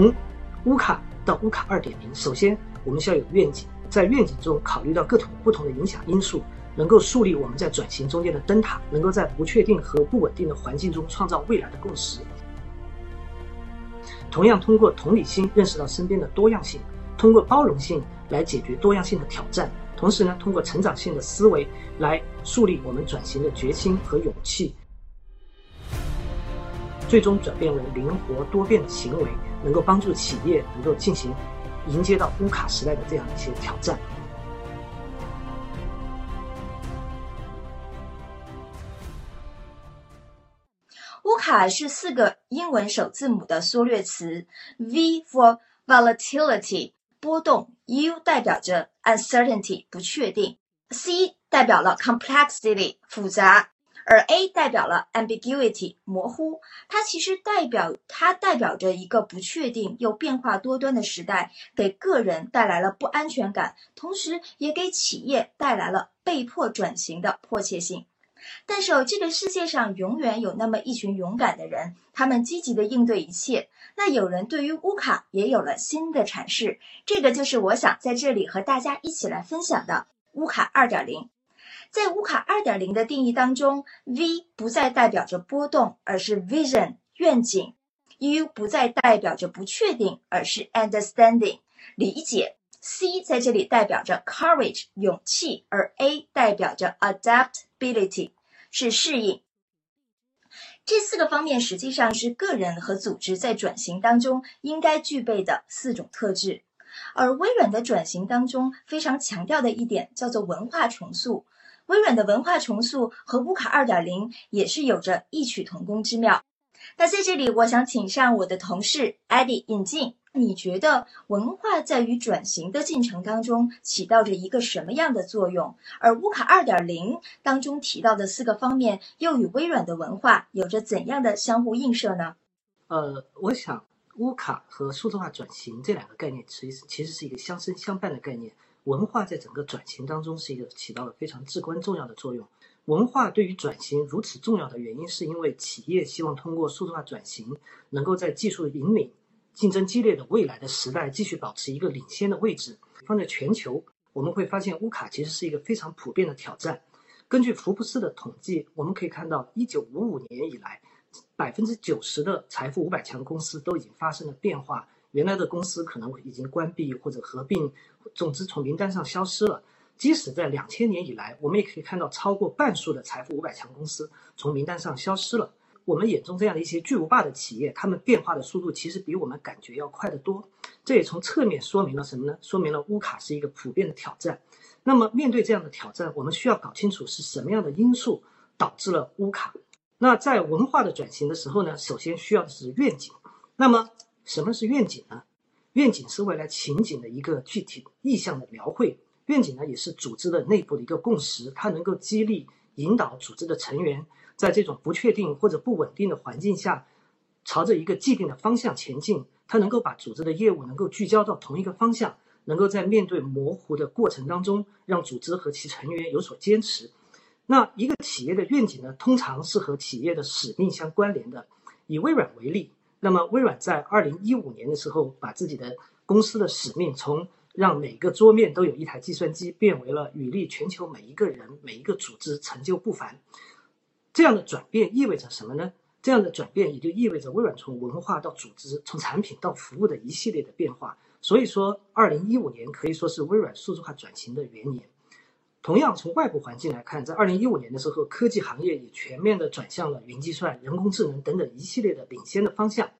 从乌卡到乌卡二点零，首先我们需要有愿景，在愿景中考虑到各种不同的影响因素，能够树立我们在转型中间的灯塔，能够在不确定和不稳定的环境中创造未来的共识。同样，通过同理心认识到身边的多样性，通过包容性来解决多样性的挑战。同时呢，通过成长性的思维来树立我们转型的决心和勇气，最终转变为灵活多变的行为，能够帮助企业能够进行迎接到乌卡时代的这样一些挑战。乌卡是四个英文首字母的缩略词，V for volatility。波动，U 代表着 uncertainty 不确定，C 代表了 complexity 复杂，而 A 代表了 ambiguity 模糊。它其实代表它代表着一个不确定又变化多端的时代，给个人带来了不安全感，同时也给企业带来了被迫转型的迫切性。但是哦，这个世界上永远有那么一群勇敢的人，他们积极的应对一切。那有人对于乌卡也有了新的阐释，这个就是我想在这里和大家一起来分享的乌卡二点零。在乌卡二点零的定义当中，V 不再代表着波动，而是 vision 愿景；U 不再代表着不确定，而是 understanding 理解；C 在这里代表着 courage 勇气，而 A 代表着 adaptability。是适应，这四个方面实际上是个人和组织在转型当中应该具备的四种特质。而微软的转型当中非常强调的一点叫做文化重塑。微软的文化重塑和乌卡二点零也是有着异曲同工之妙。那在这里，我想请上我的同事 Eddie 引进。你觉得文化在于转型的进程当中起到着一个什么样的作用？而乌卡二点零当中提到的四个方面又与微软的文化有着怎样的相互映射呢？呃，我想乌卡和数字化转型这两个概念其实其实是一个相生相伴的概念。文化在整个转型当中是一个起到了非常至关重要的作用。文化对于转型如此重要的原因，是因为企业希望通过数字化转型，能够在技术引领。竞争激烈的未来的时代，继续保持一个领先的位置。放在全球，我们会发现乌卡其实是一个非常普遍的挑战。根据福布斯的统计，我们可以看到，一九五五年以来，百分之九十的财富五百强公司都已经发生了变化。原来的公司可能已经关闭或者合并，总之从名单上消失了。即使在两千年以来，我们也可以看到超过半数的财富五百强公司从名单上消失了。我们眼中这样的一些巨无霸的企业，他们变化的速度其实比我们感觉要快得多。这也从侧面说明了什么呢？说明了乌卡是一个普遍的挑战。那么面对这样的挑战，我们需要搞清楚是什么样的因素导致了乌卡。那在文化的转型的时候呢，首先需要的是愿景。那么什么是愿景呢？愿景是未来情景的一个具体意向的描绘。愿景呢，也是组织的内部的一个共识，它能够激励引导组织的成员。在这种不确定或者不稳定的环境下，朝着一个既定的方向前进，它能够把组织的业务能够聚焦到同一个方向，能够在面对模糊的过程当中，让组织和其成员有所坚持。那一个企业的愿景呢，通常是和企业的使命相关联的。以微软为例，那么微软在二零一五年的时候，把自己的公司的使命从让每个桌面都有一台计算机，变为了与力全球每一个人、每一个组织成就不凡。这样的转变意味着什么呢？这样的转变也就意味着微软从文化到组织，从产品到服务的一系列的变化。所以说，二零一五年可以说是微软数字化转型的元年。同样，从外部环境来看，在二零一五年的时候，科技行业也全面的转向了云计算、人工智能等等一系列的领先的方向。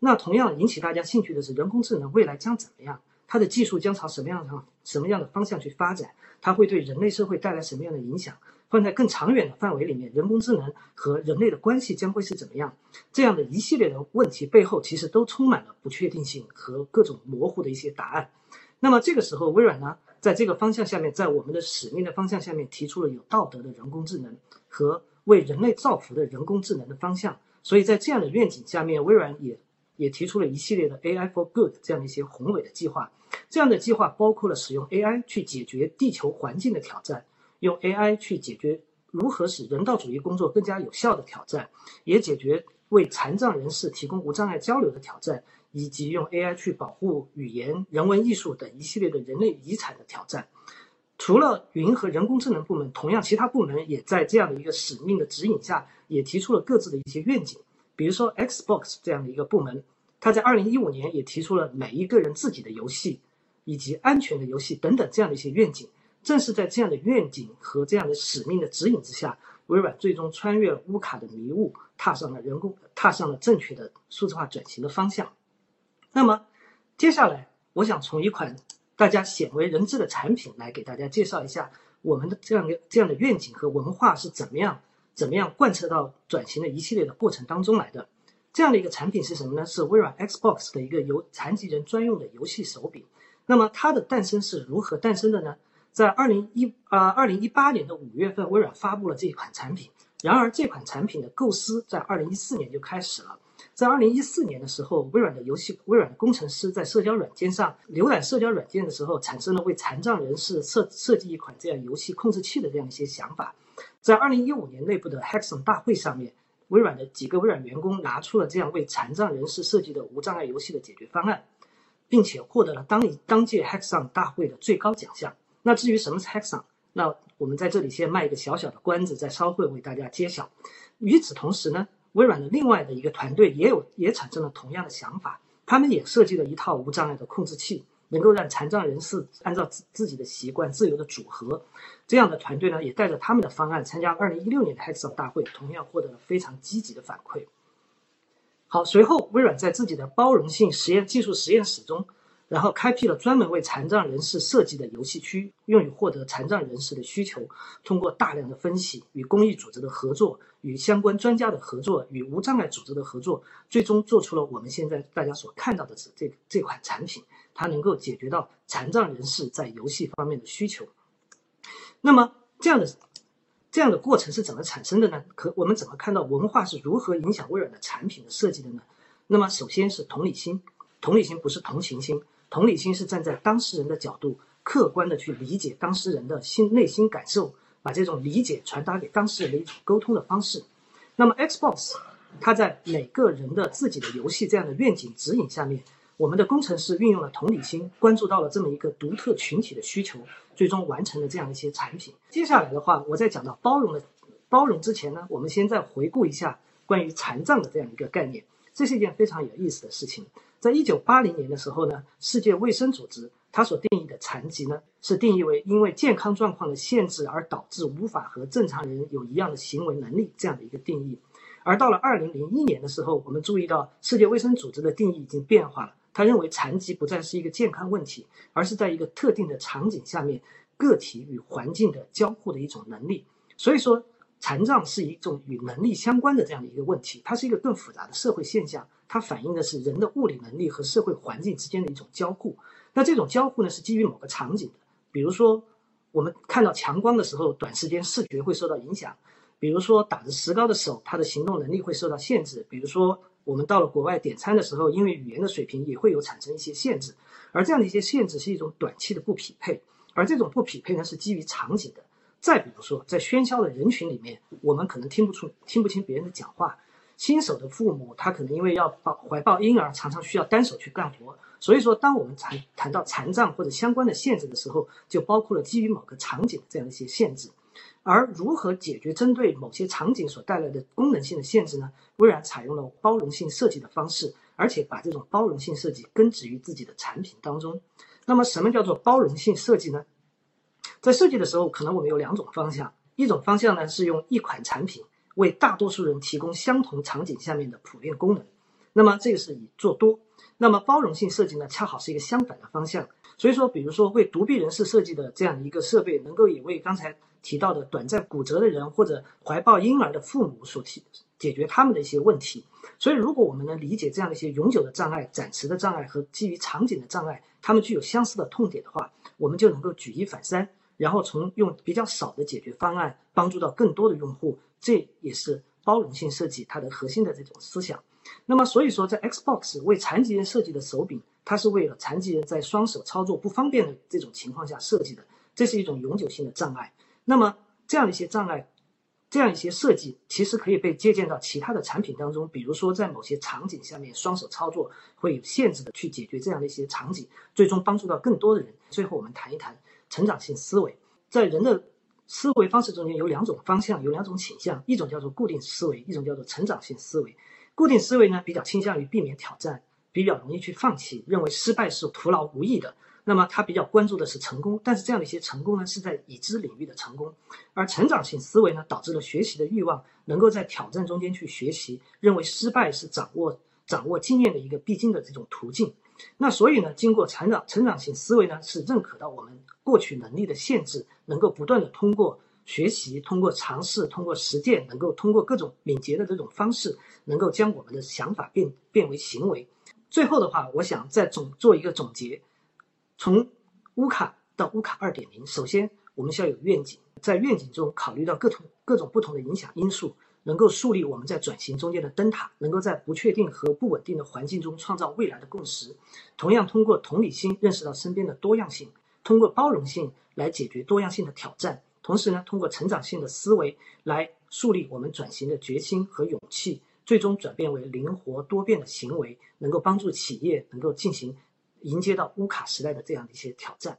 那同样引起大家兴趣的是，人工智能未来将怎么样？它的技术将朝什么样的什么样的方向去发展？它会对人类社会带来什么样的影响？放在更长远的范围里面，人工智能和人类的关系将会是怎么样？这样的一系列的问题背后，其实都充满了不确定性和各种模糊的一些答案。那么这个时候，微软呢，在这个方向下面，在我们的使命的方向下面，提出了有道德的人工智能和为人类造福的人工智能的方向。所以在这样的愿景下面，微软也也提出了一系列的 AI for Good 这样的一些宏伟的计划。这样的计划包括了使用 AI 去解决地球环境的挑战。用 AI 去解决如何使人道主义工作更加有效的挑战，也解决为残障人士提供无障碍交流的挑战，以及用 AI 去保护语言、人文艺术等一系列的人类遗产的挑战。除了云和人工智能部门，同样其他部门也在这样的一个使命的指引下，也提出了各自的一些愿景。比如说 Xbox 这样的一个部门，它在二零一五年也提出了每一个人自己的游戏，以及安全的游戏等等这样的一些愿景。正是在这样的愿景和这样的使命的指引之下，微软最终穿越了乌卡的迷雾，踏上了人工，踏上了正确的数字化转型的方向。那么，接下来我想从一款大家鲜为人知的产品来给大家介绍一下我们的这样的这样的愿景和文化是怎么样怎么样贯彻到转型的一系列的过程当中来的。这样的一个产品是什么呢？是微软 Xbox 的一个由残疾人专用的游戏手柄。那么它的诞生是如何诞生的呢？在二零一啊二零一八年的五月份，微软发布了这一款产品。然而，这款产品的构思在二零一四年就开始了。在二零一四年的时候，微软的游戏微软的工程师在社交软件上浏览社交软件的时候，产生了为残障人士设设计一款这样游戏控制器的这样一些想法。在二零一五年内部的 HAXON 大会上面，微软的几个微软员工拿出了这样为残障人士设计的无障碍游戏的解决方案，并且获得了当一当届 HAXON 大会的最高奖项。那至于什么是 Hackathon，那我们在这里先卖一个小小的关子，再稍后为大家揭晓。与此同时呢，微软的另外的一个团队也有也产生了同样的想法，他们也设计了一套无障碍的控制器，能够让残障人士按照自自己的习惯自由的组合。这样的团队呢，也带着他们的方案参加2016年的 Hackathon 大会，同样获得了非常积极的反馈。好，随后微软在自己的包容性实验技术实验室中。然后开辟了专门为残障人士设计的游戏区，用于获得残障人士的需求。通过大量的分析、与公益组织的合作、与相关专家的合作、与无障碍组织的合作，最终做出了我们现在大家所看到的这这款产品。它能够解决到残障人士在游戏方面的需求。那么这样的这样的过程是怎么产生的呢？可我们怎么看到文化是如何影响微软的产品的设计的呢？那么首先是同理心，同理心不是同情心。同理心是站在当事人的角度，客观的去理解当事人的心内心感受，把这种理解传达给当事人的一种沟通的方式。那么，Xbox，它在每个人的自己的游戏这样的愿景指引下面，我们的工程师运用了同理心，关注到了这么一个独特群体的需求，最终完成了这样一些产品。接下来的话，我在讲到包容的包容之前呢，我们先再回顾一下关于残障的这样一个概念，这是一件非常有意思的事情。在一九八零年的时候呢，世界卫生组织它所定义的残疾呢，是定义为因为健康状况的限制而导致无法和正常人有一样的行为能力这样的一个定义。而到了二零零一年的时候，我们注意到世界卫生组织的定义已经变化了，他认为残疾不再是一个健康问题，而是在一个特定的场景下面个体与环境的交互的一种能力。所以说，残障是一种与能力相关的这样的一个问题，它是一个更复杂的社会现象。它反映的是人的物理能力和社会环境之间的一种交互。那这种交互呢，是基于某个场景的。比如说，我们看到强光的时候，短时间视觉会受到影响；比如说，打着石膏的手，他的行动能力会受到限制；比如说，我们到了国外点餐的时候，因为语言的水平也会有产生一些限制。而这样的一些限制是一种短期的不匹配，而这种不匹配呢，是基于场景的。再比如说，在喧嚣的人群里面，我们可能听不出、听不清别人的讲话。新手的父母，他可能因为要抱怀抱婴儿，常常需要单手去干活。所以说，当我们谈谈到残障或者相关的限制的时候，就包括了基于某个场景的这样一些限制。而如何解决针对某些场景所带来的功能性的限制呢？微软采用了包容性设计的方式，而且把这种包容性设计根植于自己的产品当中。那么，什么叫做包容性设计呢？在设计的时候，可能我们有两种方向，一种方向呢是用一款产品。为大多数人提供相同场景下面的普遍功能，那么这个是以做多。那么包容性设计呢，恰好是一个相反的方向。所以说，比如说为独臂人士设计的这样一个设备，能够也为刚才提到的短暂骨折的人或者怀抱婴儿的父母所提解决他们的一些问题。所以，如果我们能理解这样的一些永久的障碍、暂时的障碍和基于场景的障碍，它们具有相似的痛点的话，我们就能够举一反三，然后从用比较少的解决方案帮助到更多的用户。这也是包容性设计它的核心的这种思想。那么，所以说，在 Xbox 为残疾人设计的手柄，它是为了残疾人在双手操作不方便的这种情况下设计的。这是一种永久性的障碍。那么，这样的一些障碍，这样一些设计，其实可以被借鉴到其他的产品当中，比如说在某些场景下面，双手操作会有限制的去解决这样的一些场景，最终帮助到更多的人。最后，我们谈一谈成长性思维，在人的思维方式中间有两种方向，有两种倾向，一种叫做固定思维，一种叫做成长性思维。固定思维呢，比较倾向于避免挑战，比较容易去放弃，认为失败是徒劳无益的。那么他比较关注的是成功，但是这样的一些成功呢，是在已知领域的成功。而成长性思维呢，导致了学习的欲望，能够在挑战中间去学习，认为失败是掌握掌握经验的一个必经的这种途径。那所以呢，经过成长成长性思维呢，是认可到我们过去能力的限制，能够不断的通过学习、通过尝试、通过实践，能够通过各种敏捷的这种方式，能够将我们的想法变变为行为。最后的话，我想再总做一个总结。从乌卡到乌卡二点零，首先我们需要有愿景，在愿景中考虑到各种各种不同的影响因素，能够树立我们在转型中间的灯塔，能够在不确定和不稳定的环境中创造未来的共识。同样，通过同理心认识到身边的多样性，通过包容性来解决多样性的挑战。同时呢，通过成长性的思维来树立我们转型的决心和勇气，最终转变为灵活多变的行为，能够帮助企业能够进行。迎接到乌卡时代的这样的一些挑战。